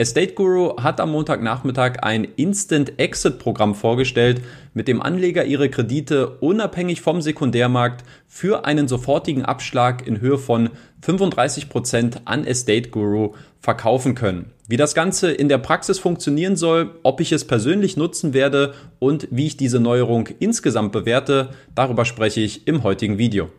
Estate Guru hat am Montagnachmittag ein Instant Exit Programm vorgestellt, mit dem Anleger ihre Kredite unabhängig vom Sekundärmarkt für einen sofortigen Abschlag in Höhe von 35 Prozent an Estate Guru verkaufen können. Wie das Ganze in der Praxis funktionieren soll, ob ich es persönlich nutzen werde und wie ich diese Neuerung insgesamt bewerte, darüber spreche ich im heutigen Video.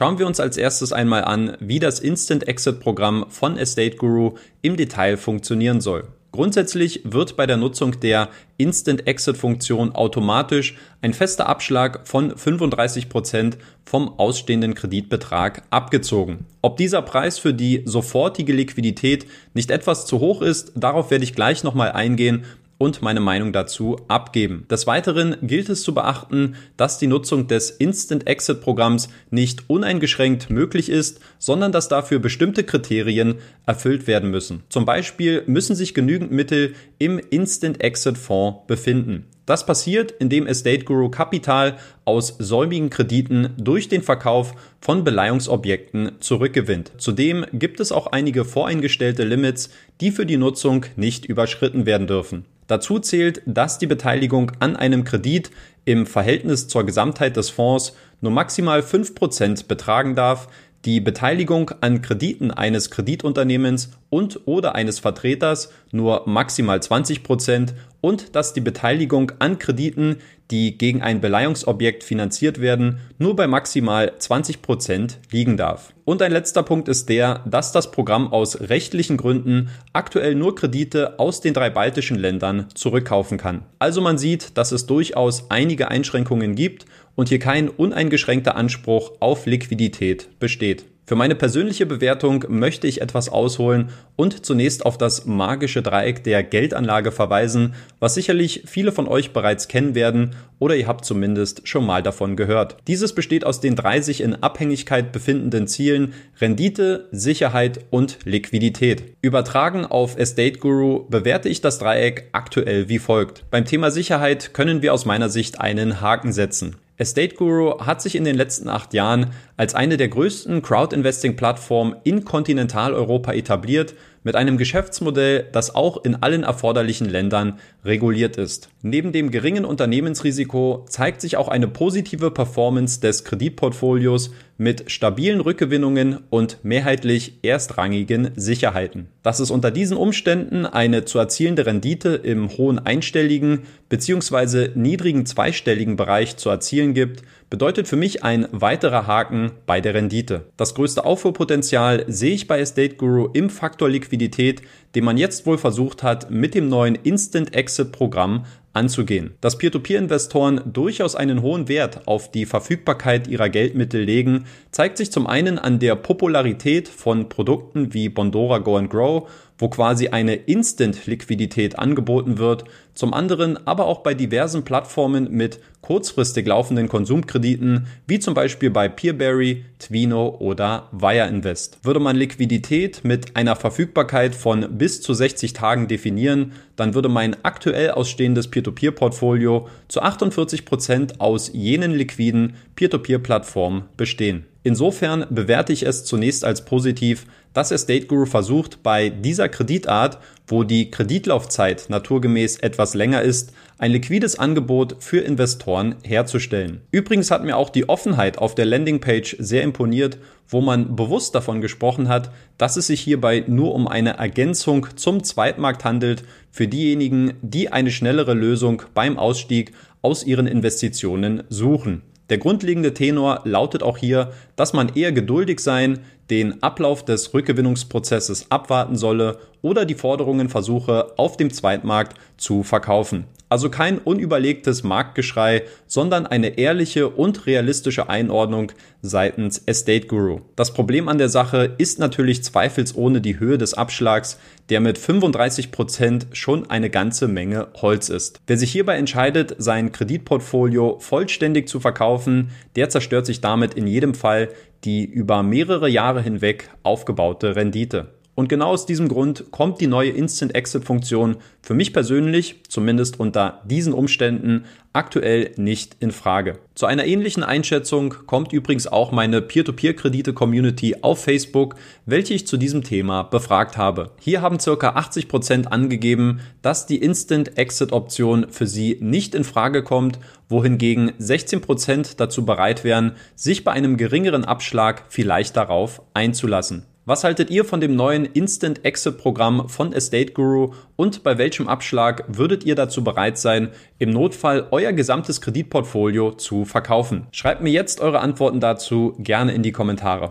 Schauen wir uns als erstes einmal an, wie das Instant Exit Programm von Estate Guru im Detail funktionieren soll. Grundsätzlich wird bei der Nutzung der Instant Exit Funktion automatisch ein fester Abschlag von 35 Prozent vom ausstehenden Kreditbetrag abgezogen. Ob dieser Preis für die sofortige Liquidität nicht etwas zu hoch ist, darauf werde ich gleich nochmal eingehen und meine Meinung dazu abgeben. Des Weiteren gilt es zu beachten, dass die Nutzung des Instant Exit Programms nicht uneingeschränkt möglich ist, sondern dass dafür bestimmte Kriterien erfüllt werden müssen. Zum Beispiel müssen sich genügend Mittel im Instant Exit Fonds befinden. Das passiert, indem Estate Guru Kapital aus säumigen Krediten durch den Verkauf von Beleihungsobjekten zurückgewinnt. Zudem gibt es auch einige voreingestellte Limits, die für die Nutzung nicht überschritten werden dürfen. Dazu zählt, dass die Beteiligung an einem Kredit im Verhältnis zur Gesamtheit des Fonds nur maximal 5% betragen darf, die Beteiligung an Krediten eines Kreditunternehmens und oder eines Vertreters nur maximal 20 und dass die Beteiligung an Krediten, die gegen ein Beleihungsobjekt finanziert werden, nur bei maximal 20 Prozent liegen darf. Und ein letzter Punkt ist der, dass das Programm aus rechtlichen Gründen aktuell nur Kredite aus den drei baltischen Ländern zurückkaufen kann. Also man sieht, dass es durchaus einige Einschränkungen gibt und hier kein uneingeschränkter Anspruch auf Liquidität besteht. Für meine persönliche Bewertung möchte ich etwas ausholen und zunächst auf das magische Dreieck der Geldanlage verweisen, was sicherlich viele von euch bereits kennen werden oder ihr habt zumindest schon mal davon gehört. Dieses besteht aus den drei sich in Abhängigkeit befindenden Zielen Rendite, Sicherheit und Liquidität. Übertragen auf Estate Guru bewerte ich das Dreieck aktuell wie folgt. Beim Thema Sicherheit können wir aus meiner Sicht einen Haken setzen. Estate Guru hat sich in den letzten acht Jahren als eine der größten Crowd-Investing-Plattformen in Kontinentaleuropa etabliert mit einem Geschäftsmodell, das auch in allen erforderlichen Ländern reguliert ist. Neben dem geringen Unternehmensrisiko zeigt sich auch eine positive Performance des Kreditportfolios mit stabilen Rückgewinnungen und mehrheitlich erstrangigen Sicherheiten. Dass es unter diesen Umständen eine zu erzielende Rendite im hohen einstelligen bzw. niedrigen zweistelligen Bereich zu erzielen gibt, bedeutet für mich ein weiterer Haken bei der Rendite. Das größte Aufholpotenzial sehe ich bei Estate Guru im Faktor Liquidität, den man jetzt wohl versucht hat, mit dem neuen Instant Exit Programm anzugehen. Dass Peer-to-Peer-Investoren durchaus einen hohen Wert auf die Verfügbarkeit ihrer Geldmittel legen, zeigt sich zum einen an der Popularität von Produkten wie Bondora Go and Grow wo quasi eine Instant-Liquidität angeboten wird, zum anderen aber auch bei diversen Plattformen mit kurzfristig laufenden Konsumkrediten, wie zum Beispiel bei Peerberry, Twino oder Wire Invest. Würde man Liquidität mit einer Verfügbarkeit von bis zu 60 Tagen definieren, dann würde mein aktuell ausstehendes Peer-to-Peer-Portfolio zu 48 Prozent aus jenen liquiden Peer-to-Peer-Plattformen bestehen. Insofern bewerte ich es zunächst als positiv, dass Estate Guru versucht, bei dieser Kreditart, wo die Kreditlaufzeit naturgemäß etwas länger ist, ein liquides Angebot für Investoren herzustellen. Übrigens hat mir auch die Offenheit auf der Landingpage sehr imponiert, wo man bewusst davon gesprochen hat, dass es sich hierbei nur um eine Ergänzung zum Zweitmarkt handelt für diejenigen, die eine schnellere Lösung beim Ausstieg aus ihren Investitionen suchen. Der grundlegende Tenor lautet auch hier, dass man eher geduldig sein, den Ablauf des Rückgewinnungsprozesses abwarten solle oder die Forderungen versuche, auf dem Zweitmarkt zu verkaufen. Also kein unüberlegtes Marktgeschrei, sondern eine ehrliche und realistische Einordnung seitens Estate Guru. Das Problem an der Sache ist natürlich zweifelsohne die Höhe des Abschlags, der mit 35 Prozent schon eine ganze Menge Holz ist. Wer sich hierbei entscheidet, sein Kreditportfolio vollständig zu verkaufen, der zerstört sich damit in jedem Fall die über mehrere Jahre hinweg aufgebaute Rendite. Und genau aus diesem Grund kommt die neue Instant Exit Funktion für mich persönlich, zumindest unter diesen Umständen, aktuell nicht in Frage. Zu einer ähnlichen Einschätzung kommt übrigens auch meine Peer-to-Peer-Kredite-Community auf Facebook, welche ich zu diesem Thema befragt habe. Hier haben circa 80 Prozent angegeben, dass die Instant Exit Option für sie nicht in Frage kommt, wohingegen 16 Prozent dazu bereit wären, sich bei einem geringeren Abschlag vielleicht darauf einzulassen. Was haltet ihr von dem neuen Instant Exit Programm von Estate Guru und bei welchem Abschlag würdet ihr dazu bereit sein, im Notfall euer gesamtes Kreditportfolio zu verkaufen? Schreibt mir jetzt eure Antworten dazu gerne in die Kommentare.